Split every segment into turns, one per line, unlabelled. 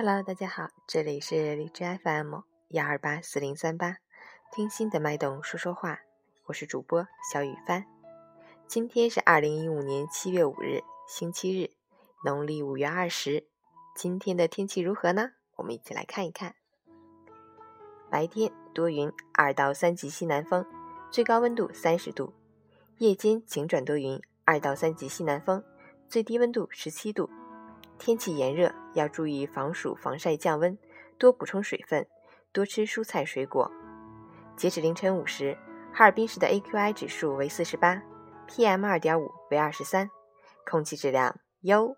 Hello，大家好，这里是荔枝 FM 幺二八四零三八，听心的脉动说说话，我是主播小雨帆。今天是二零一五年七月五日，星期日，农历五月二十。今天的天气如何呢？我们一起来看一看。白天多云，二到三级西南风，最高温度三十度；夜间晴转多云，二到三级西南风，最低温度十七度。天气炎热，要注意防暑防晒降温，多补充水分，多吃蔬菜水果。截止凌晨五时，哈尔滨市的 AQI 指数为四十八，PM 二点五为二十三，空气质量优。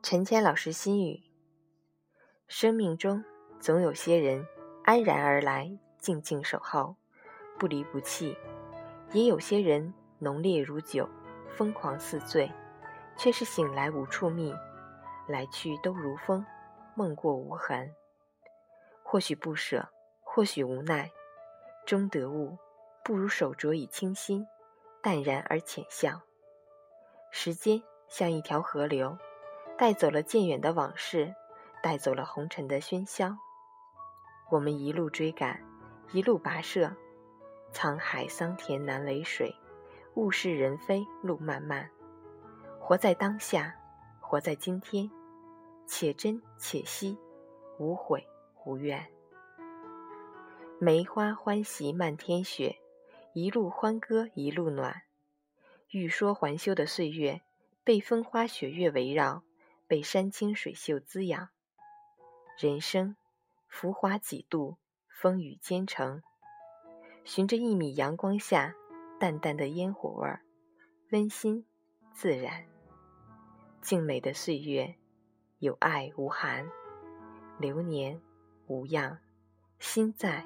陈谦老师心语：生命中总有些人安然而来，静静守候，不离不弃；也有些人浓烈如酒，疯狂似醉，却是醒来无处觅，来去都如风，梦过无痕。或许不舍，或许无奈，终得悟，不如手镯以清心，淡然而浅笑。时间像一条河流。带走了渐远的往事，带走了红尘的喧嚣。我们一路追赶，一路跋涉，沧海桑田难为水，物是人非路漫漫。活在当下，活在今天，且珍且惜，无悔无怨。梅花欢喜漫天雪，一路欢歌一路暖。欲说还休的岁月，被风花雪月围绕。被山清水秀滋养，人生浮华几度，风雨兼程。寻着一米阳光下淡淡的烟火味儿，温馨自然。静美的岁月，有爱无寒，流年无恙，心在，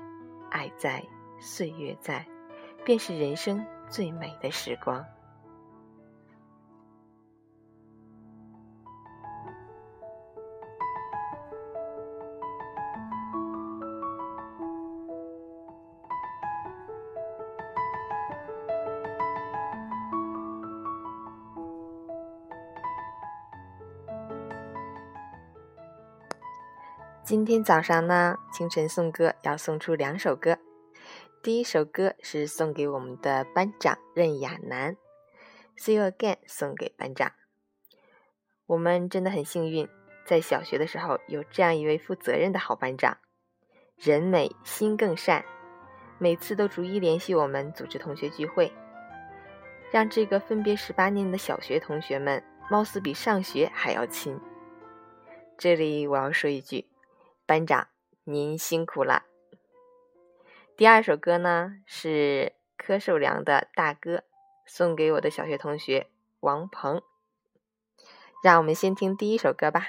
爱在，岁月在，便是人生最美的时光。今天早上呢，清晨送歌要送出两首歌。第一首歌是送给我们的班长任亚楠，《See You Again》送给班长。我们真的很幸运，在小学的时候有这样一位负责任的好班长，人美心更善，每次都逐一联系我们组织同学聚会，让这个分别十八年的小学同学们貌似比上学还要亲。这里我要说一句。班长，您辛苦了。第二首歌呢是柯受良的大哥，送给我的小学同学王鹏。让我们先听第一首歌吧。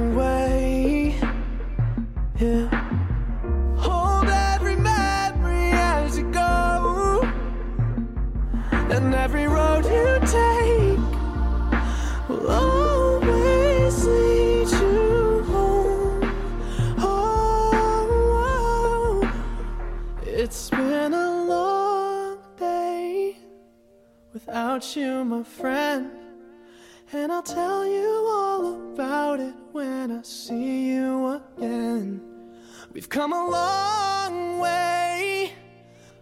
when I see you again. We've come a long way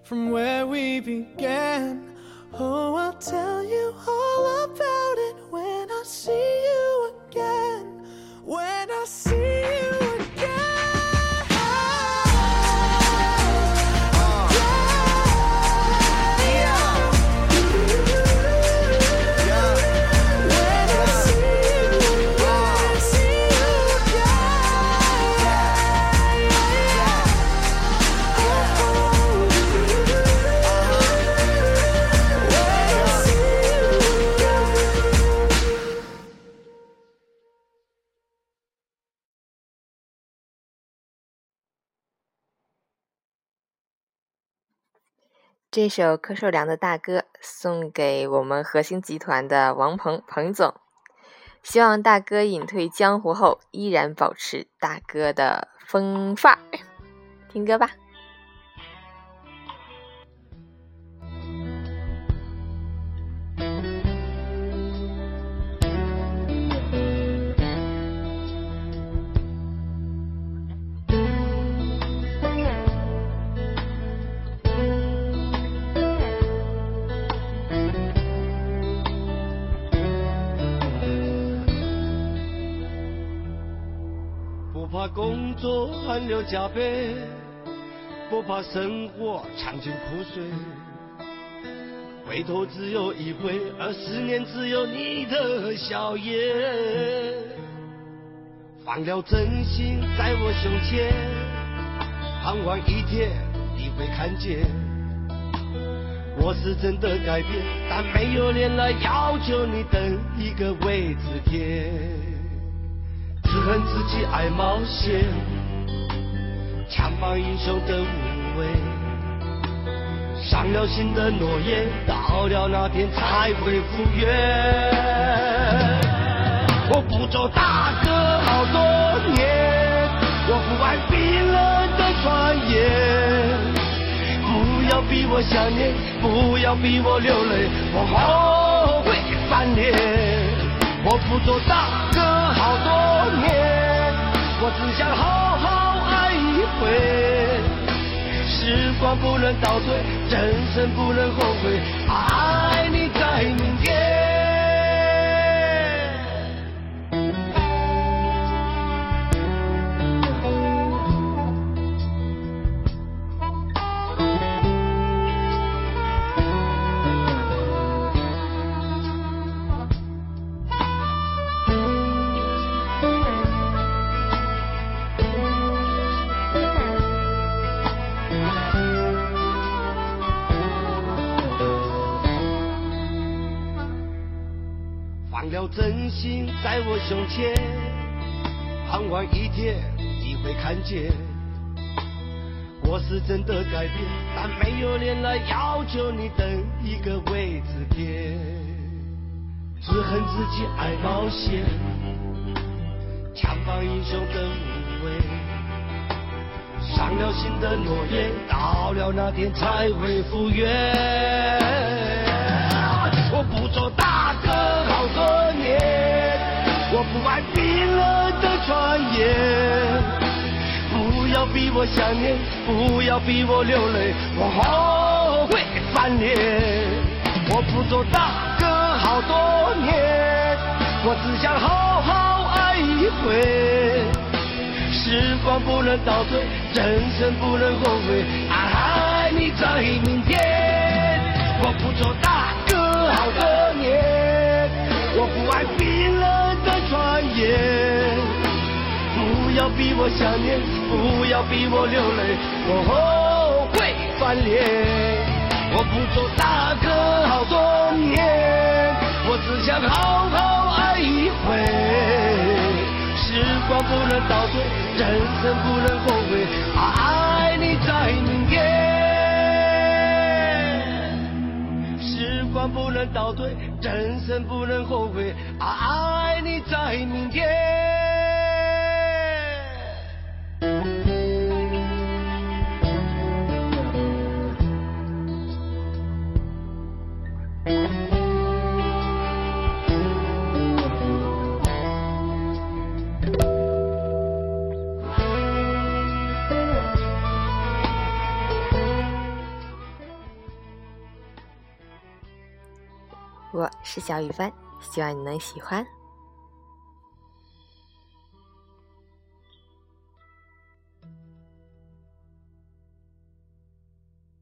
from where we began. Oh, I'll tell you all about it
这首柯受良的大哥送给我们核心集团的王鹏彭总，希望大哥隐退江湖后依然保持大哥的风范儿。听歌吧。
不怕工作汗流浃背，不怕生活尝尽苦水。回头只有一回，而思念只有你的笑颜。放了真心在我胸前，盼望一天你会看见。我是真的改变，但没有脸来要求你等一个位置天。只恨自己爱冒险，强放英雄的无畏，伤了心的诺言，到了那天才会复原。我不做大哥好多年，我不爱冰冷的传言。不要逼我想念，不要逼我流泪，我后悔翻脸。我不做大哥多年，我只想好好爱一回。时光不能倒退，人生不能后悔，爱你在明天。真心在我胸前，盼望一天你会看见。我是真的改变，但没有脸来要求你等一个位置点。只恨自己爱冒险，强放英雄的无畏，伤了心的诺言，到了那天才会复原。我不做我不爱冰冷的传言。不要逼我想念，不要逼我流泪，我后悔翻脸。我不做大哥好多年，我只想好好爱一回。时光不能倒退，人生不能后悔，爱你在明天。我不做大哥好多年，我不爱冰冷的传言。不要逼我想念，不要逼我流泪，我后悔翻脸。我不做大哥好多年，我只想好好爱一回。时光不能倒退，人生不能后悔，爱你在明天。不能倒退，人生不能后悔，爱你在明天。
是小雨帆，希望你能喜欢。